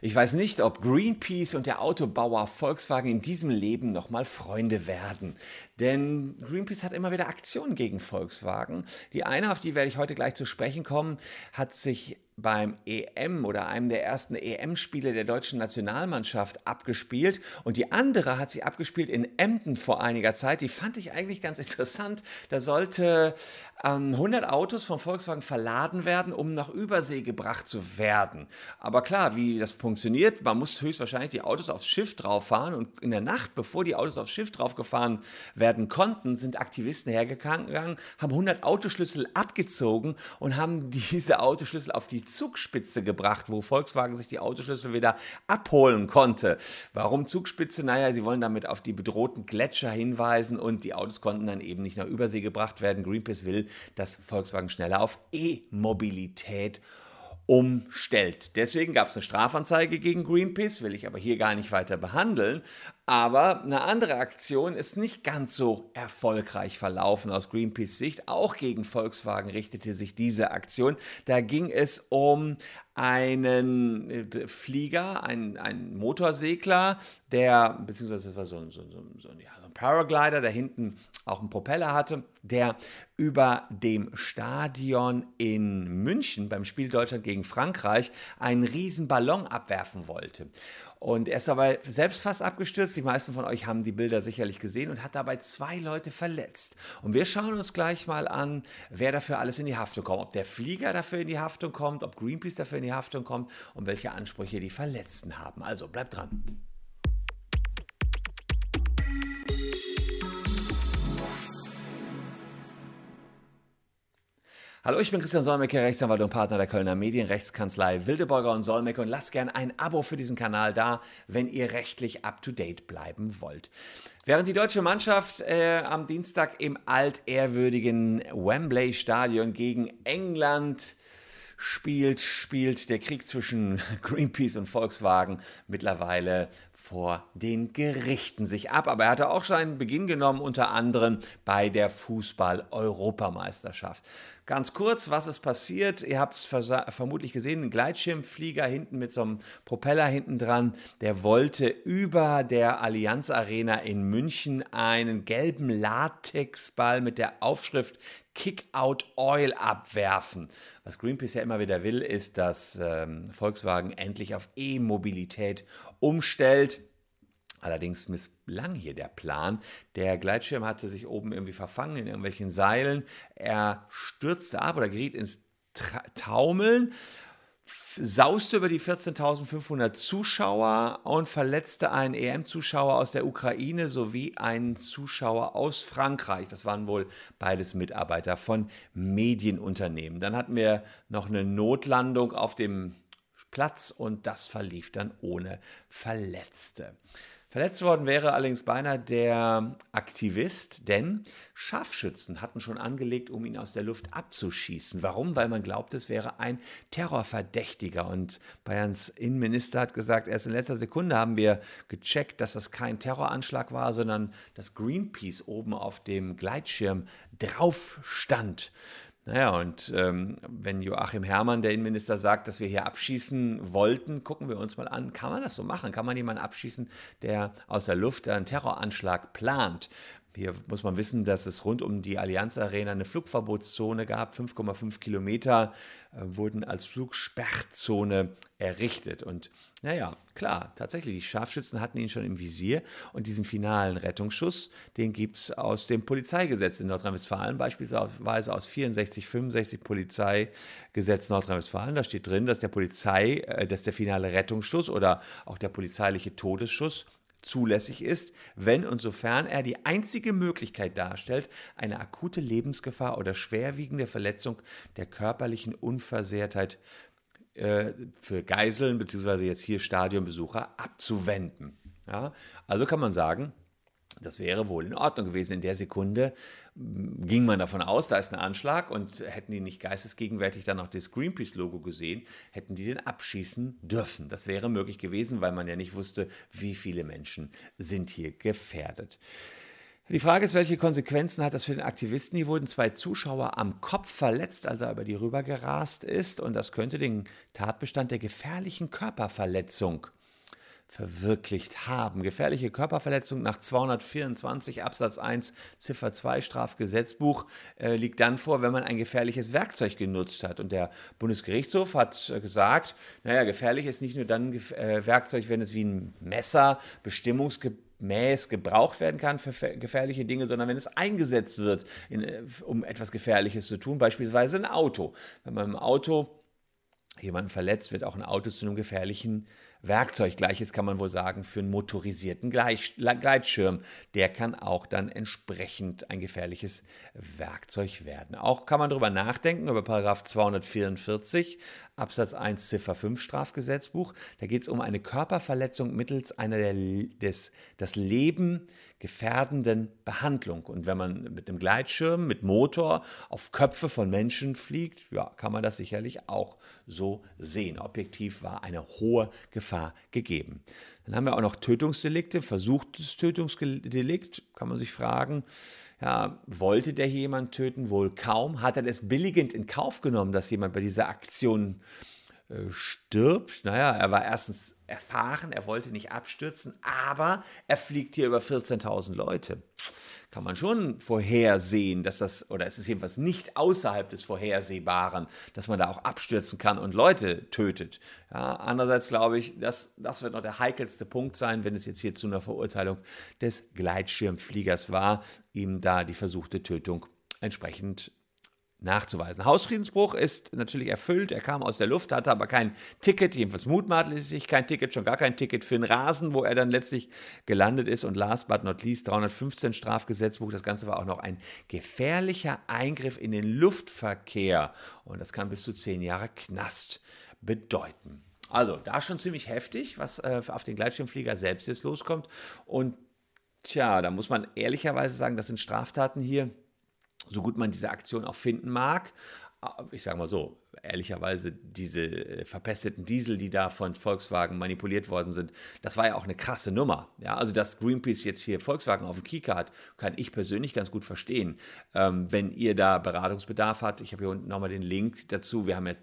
Ich weiß nicht, ob Greenpeace und der Autobauer Volkswagen in diesem Leben nochmal Freunde werden. Denn Greenpeace hat immer wieder Aktionen gegen Volkswagen. Die eine, auf die werde ich heute gleich zu sprechen kommen, hat sich beim EM oder einem der ersten EM-Spiele der deutschen Nationalmannschaft abgespielt und die andere hat sie abgespielt in Emden vor einiger Zeit. Die fand ich eigentlich ganz interessant. Da sollte ähm, 100 Autos von Volkswagen verladen werden, um nach Übersee gebracht zu werden. Aber klar, wie das funktioniert, man muss höchstwahrscheinlich die Autos aufs Schiff drauf fahren und in der Nacht, bevor die Autos aufs Schiff drauf gefahren werden konnten, sind Aktivisten hergegangen, haben 100 Autoschlüssel abgezogen und haben diese Autoschlüssel auf die Zugspitze gebracht, wo Volkswagen sich die Autoschlüssel wieder abholen konnte. Warum Zugspitze? Naja, sie wollen damit auf die bedrohten Gletscher hinweisen und die Autos konnten dann eben nicht nach Übersee gebracht werden. Greenpeace will, dass Volkswagen schneller auf E-Mobilität umstellt. Deswegen gab es eine Strafanzeige gegen Greenpeace, will ich aber hier gar nicht weiter behandeln. Aber eine andere Aktion ist nicht ganz so erfolgreich verlaufen aus Greenpeace Sicht. Auch gegen Volkswagen richtete sich diese Aktion. Da ging es um einen äh, Flieger, einen, einen Motorsegler, der, beziehungsweise das war so, so, so, so, ja, so ein Paraglider, der hinten auch einen Propeller hatte, der über dem Stadion in München beim Spiel Deutschland gegen Frankreich einen riesen Ballon abwerfen wollte. Und er ist dabei selbst fast abgestürzt. Die meisten von euch haben die Bilder sicherlich gesehen und hat dabei zwei Leute verletzt. Und wir schauen uns gleich mal an, wer dafür alles in die Haftung kommt. Ob der Flieger dafür in die Haftung kommt, ob Greenpeace dafür in die Haftung kommt und welche Ansprüche die Verletzten haben. Also bleibt dran. Hallo, ich bin Christian Solmecke, Rechtsanwalt und Partner der Kölner Medienrechtskanzlei Wildeborger und Solmecke und lasst gern ein Abo für diesen Kanal da, wenn ihr rechtlich up-to-date bleiben wollt. Während die deutsche Mannschaft äh, am Dienstag im altehrwürdigen Wembley Stadion gegen England spielt, spielt der Krieg zwischen Greenpeace und Volkswagen mittlerweile vor den Gerichten sich ab. Aber er hatte auch schon einen Beginn genommen, unter anderem bei der Fußball-Europameisterschaft. Ganz kurz, was ist passiert? Ihr habt es vermutlich gesehen, ein Gleitschirmflieger hinten mit so einem Propeller hinten dran, der wollte über der Allianz Arena in München einen gelben Latexball mit der Aufschrift Kick-out Oil abwerfen. Was Greenpeace ja immer wieder will, ist, dass ähm, Volkswagen endlich auf E-Mobilität umstellt. Allerdings misslang hier der Plan. Der Gleitschirm hatte sich oben irgendwie verfangen in irgendwelchen Seilen. Er stürzte ab oder geriet ins Taumeln, sauste über die 14.500 Zuschauer und verletzte einen EM-Zuschauer aus der Ukraine sowie einen Zuschauer aus Frankreich. Das waren wohl beides Mitarbeiter von Medienunternehmen. Dann hatten wir noch eine Notlandung auf dem Platz und das verlief dann ohne Verletzte. Verletzt worden wäre allerdings beinahe der Aktivist, denn Scharfschützen hatten schon angelegt, um ihn aus der Luft abzuschießen. Warum? Weil man glaubt, es wäre ein Terrorverdächtiger. Und Bayerns Innenminister hat gesagt, erst in letzter Sekunde haben wir gecheckt, dass das kein Terroranschlag war, sondern dass Greenpeace oben auf dem Gleitschirm drauf stand. Naja, und ähm, wenn Joachim Herrmann, der Innenminister, sagt, dass wir hier abschießen wollten, gucken wir uns mal an, kann man das so machen? Kann man jemanden abschießen, der aus der Luft einen Terroranschlag plant? Hier muss man wissen, dass es rund um die Allianz Arena eine Flugverbotszone gab. 5,5 Kilometer äh, wurden als Flugsperrzone errichtet. Und naja, klar, tatsächlich, die Scharfschützen hatten ihn schon im Visier. Und diesen finalen Rettungsschuss, den gibt es aus dem Polizeigesetz in Nordrhein-Westfalen, beispielsweise aus 64, 65 Polizeigesetz Nordrhein-Westfalen. Da steht drin, dass der Polizei, äh, dass der finale Rettungsschuss oder auch der polizeiliche Todesschuss zulässig ist, wenn und sofern er die einzige Möglichkeit darstellt, eine akute Lebensgefahr oder schwerwiegende Verletzung der körperlichen Unversehrtheit äh, für Geiseln bzw. jetzt hier Stadionbesucher abzuwenden. Ja? Also kann man sagen, das wäre wohl in Ordnung gewesen. In der Sekunde hm, ging man davon aus, da ist ein Anschlag und hätten die nicht geistesgegenwärtig dann auch das Greenpeace-Logo gesehen, hätten die den abschießen dürfen. Das wäre möglich gewesen, weil man ja nicht wusste, wie viele Menschen sind hier gefährdet. Die Frage ist, welche Konsequenzen hat das für den Aktivisten? Hier wurden zwei Zuschauer am Kopf verletzt, als er über die rübergerast ist. Und das könnte den Tatbestand der gefährlichen Körperverletzung verwirklicht haben. Gefährliche Körperverletzung nach 224 Absatz 1 Ziffer 2 Strafgesetzbuch äh, liegt dann vor, wenn man ein gefährliches Werkzeug genutzt hat. Und der Bundesgerichtshof hat äh, gesagt, naja, gefährlich ist nicht nur dann äh, Werkzeug, wenn es wie ein Messer bestimmungsgemäß gebraucht werden kann für gefährliche Dinge, sondern wenn es eingesetzt wird, in, äh, um etwas Gefährliches zu tun, beispielsweise ein Auto. Wenn man im Auto jemanden verletzt, wird auch ein Auto zu einem gefährlichen Werkzeug. Gleiches kann man wohl sagen für einen motorisierten Gleitschirm. Der kann auch dann entsprechend ein gefährliches Werkzeug werden. Auch kann man darüber nachdenken, über Paragraph 244 Absatz 1 Ziffer 5 Strafgesetzbuch. Da geht es um eine Körperverletzung mittels einer der, des, das Leben gefährdenden Behandlung. Und wenn man mit einem Gleitschirm, mit Motor auf Köpfe von Menschen fliegt, ja, kann man das sicherlich auch so sehen. Objektiv war eine hohe Gefahr gegeben. Dann haben wir auch noch Tötungsdelikte, versuchtes Tötungsdelikt, kann man sich fragen. Ja, wollte der jemand töten? Wohl kaum. Hat er es billigend in Kauf genommen, dass jemand bei dieser Aktion äh, stirbt. Naja, er war erstens erfahren, er wollte nicht abstürzen, aber er fliegt hier über 14.000 Leute. Kann man schon vorhersehen, dass das, oder es ist jedenfalls nicht außerhalb des Vorhersehbaren, dass man da auch abstürzen kann und Leute tötet. Ja, andererseits glaube ich, dass, das wird noch der heikelste Punkt sein, wenn es jetzt hier zu einer Verurteilung des Gleitschirmfliegers war, ihm da die versuchte Tötung entsprechend nachzuweisen. Hausfriedensbruch ist natürlich erfüllt. Er kam aus der Luft, hatte aber kein Ticket, jedenfalls mutmaßlich kein Ticket, schon gar kein Ticket für den Rasen, wo er dann letztlich gelandet ist. Und last but not least 315 Strafgesetzbuch. Das Ganze war auch noch ein gefährlicher Eingriff in den Luftverkehr. Und das kann bis zu zehn Jahre Knast bedeuten. Also da schon ziemlich heftig, was äh, auf den Gleitschirmflieger selbst jetzt loskommt. Und tja, da muss man ehrlicherweise sagen, das sind Straftaten hier so gut man diese Aktion auch finden mag, ich sage mal so, ehrlicherweise diese äh, verpesteten Diesel, die da von Volkswagen manipuliert worden sind, das war ja auch eine krasse Nummer. Ja, also dass Greenpeace jetzt hier Volkswagen auf dem Kieker hat, kann ich persönlich ganz gut verstehen. Ähm, wenn ihr da Beratungsbedarf habt, ich habe hier unten nochmal den Link dazu. Wir haben ja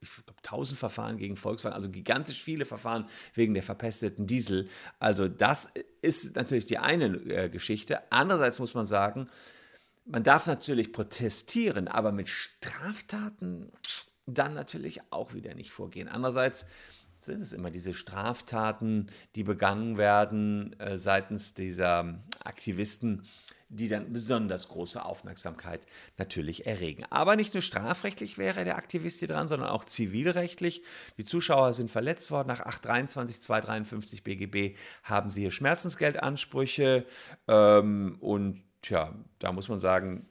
ich glaube, 1000 Verfahren gegen Volkswagen, also gigantisch viele Verfahren wegen der verpesteten Diesel. Also das ist natürlich die eine äh, Geschichte. Andererseits muss man sagen, man darf natürlich protestieren, aber mit Straftaten dann natürlich auch wieder nicht vorgehen. Andererseits sind es immer diese Straftaten, die begangen werden äh, seitens dieser Aktivisten, die dann besonders große Aufmerksamkeit natürlich erregen. Aber nicht nur strafrechtlich wäre der Aktivist hier dran, sondern auch zivilrechtlich. Die Zuschauer sind verletzt worden. Nach 823, 253 BGB haben sie hier Schmerzensgeldansprüche ähm, und tja, da muss man sagen,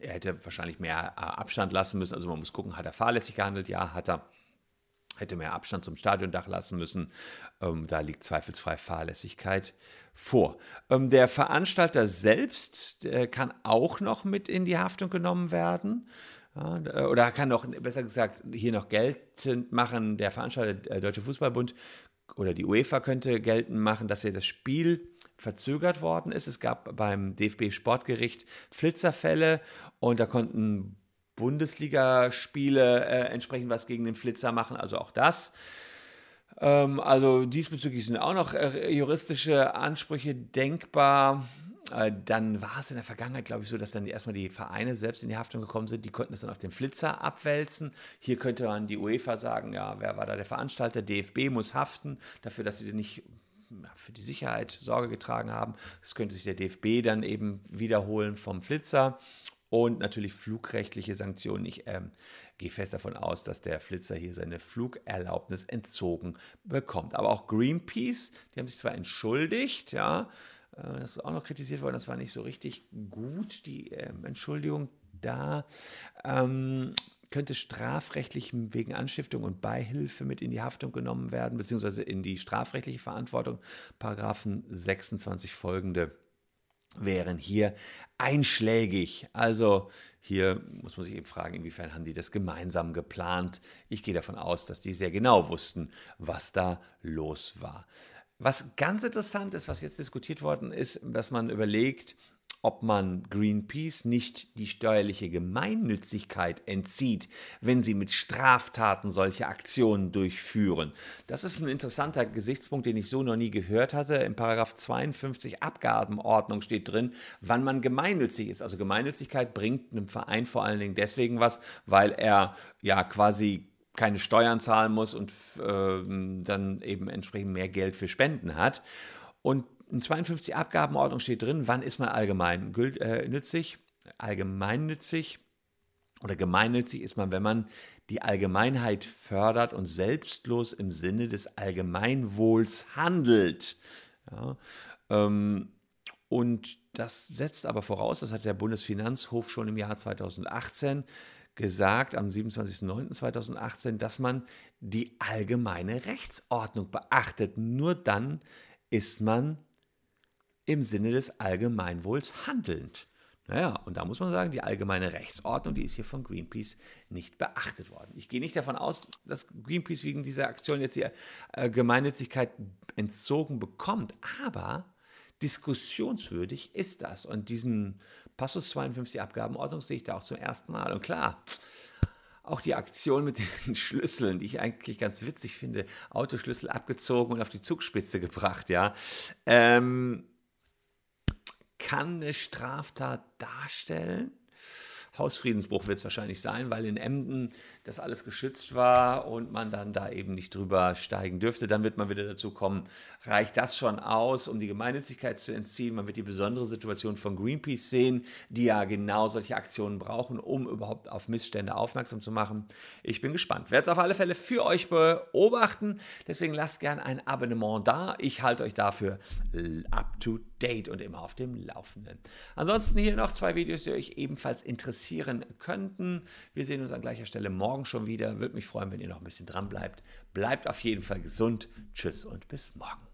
er hätte wahrscheinlich mehr äh, Abstand lassen müssen. Also man muss gucken, hat er fahrlässig gehandelt? Ja, hat er. Hätte mehr Abstand zum Stadiondach lassen müssen. Ähm, da liegt zweifelsfrei Fahrlässigkeit vor. Ähm, der Veranstalter selbst äh, kann auch noch mit in die Haftung genommen werden. Äh, oder kann noch, besser gesagt, hier noch geltend machen, der Veranstalter, der Deutsche Fußballbund oder die UEFA könnte geltend machen, dass er das Spiel verzögert worden ist. Es gab beim DFB Sportgericht Flitzerfälle und da konnten Bundesligaspiele äh, entsprechend was gegen den Flitzer machen, also auch das. Ähm, also diesbezüglich sind auch noch äh, juristische Ansprüche denkbar. Äh, dann war es in der Vergangenheit, glaube ich, so, dass dann erstmal die Vereine selbst in die Haftung gekommen sind. Die konnten es dann auf den Flitzer abwälzen. Hier könnte man die UEFA sagen, ja, wer war da der Veranstalter? DFB muss haften dafür, dass sie nicht für die Sicherheit Sorge getragen haben. Das könnte sich der DFB dann eben wiederholen vom Flitzer. Und natürlich flugrechtliche Sanktionen. Ich ähm, gehe fest davon aus, dass der Flitzer hier seine Flugerlaubnis entzogen bekommt. Aber auch Greenpeace, die haben sich zwar entschuldigt, ja, das ist auch noch kritisiert worden, das war nicht so richtig gut, die ähm, Entschuldigung da. Ähm, könnte strafrechtlich wegen Anstiftung und Beihilfe mit in die Haftung genommen werden, beziehungsweise in die strafrechtliche Verantwortung. Paragraphen 26 folgende wären hier einschlägig. Also hier muss man sich eben fragen, inwiefern haben die das gemeinsam geplant. Ich gehe davon aus, dass die sehr genau wussten, was da los war. Was ganz interessant ist, was jetzt diskutiert worden ist, dass man überlegt, ob man Greenpeace nicht die steuerliche Gemeinnützigkeit entzieht, wenn sie mit Straftaten solche Aktionen durchführen. Das ist ein interessanter Gesichtspunkt, den ich so noch nie gehört hatte. Im Paragraph 52 Abgabenordnung steht drin, wann man gemeinnützig ist. Also Gemeinnützigkeit bringt einem Verein vor allen Dingen deswegen was, weil er ja quasi keine Steuern zahlen muss und äh, dann eben entsprechend mehr Geld für Spenden hat. Und in 52 Abgabenordnung steht drin, wann ist man allgemein äh, nützig, allgemeinnützig oder gemeinnützig ist man, wenn man die Allgemeinheit fördert und selbstlos im Sinne des Allgemeinwohls handelt. Ja, ähm, und das setzt aber voraus, das hat der Bundesfinanzhof schon im Jahr 2018 gesagt, am 27.09.2018, dass man die allgemeine Rechtsordnung beachtet. Nur dann ist man im Sinne des Allgemeinwohls handelnd. Naja, und da muss man sagen, die allgemeine Rechtsordnung, die ist hier von Greenpeace nicht beachtet worden. Ich gehe nicht davon aus, dass Greenpeace wegen dieser Aktion jetzt die äh, Gemeinnützigkeit entzogen bekommt, aber diskussionswürdig ist das. Und diesen Passus 52 Abgabenordnung sehe ich da auch zum ersten Mal. Und klar, auch die Aktion mit den Schlüsseln, die ich eigentlich ganz witzig finde, Autoschlüssel abgezogen und auf die Zugspitze gebracht, ja. Ähm, kann eine Straftat darstellen. Hausfriedensbruch wird es wahrscheinlich sein, weil in Emden das alles geschützt war und man dann da eben nicht drüber steigen dürfte. Dann wird man wieder dazu kommen, reicht das schon aus, um die Gemeinnützigkeit zu entziehen? Man wird die besondere Situation von Greenpeace sehen, die ja genau solche Aktionen brauchen, um überhaupt auf Missstände aufmerksam zu machen. Ich bin gespannt. Werde es auf alle Fälle für euch beobachten. Deswegen lasst gerne ein Abonnement da. Ich halte euch dafür up to date und immer auf dem Laufenden. Ansonsten hier noch zwei Videos, die euch ebenfalls interessieren könnten. Wir sehen uns an gleicher Stelle morgen schon wieder. Würde mich freuen, wenn ihr noch ein bisschen dran bleibt. Bleibt auf jeden Fall gesund. Tschüss und bis morgen.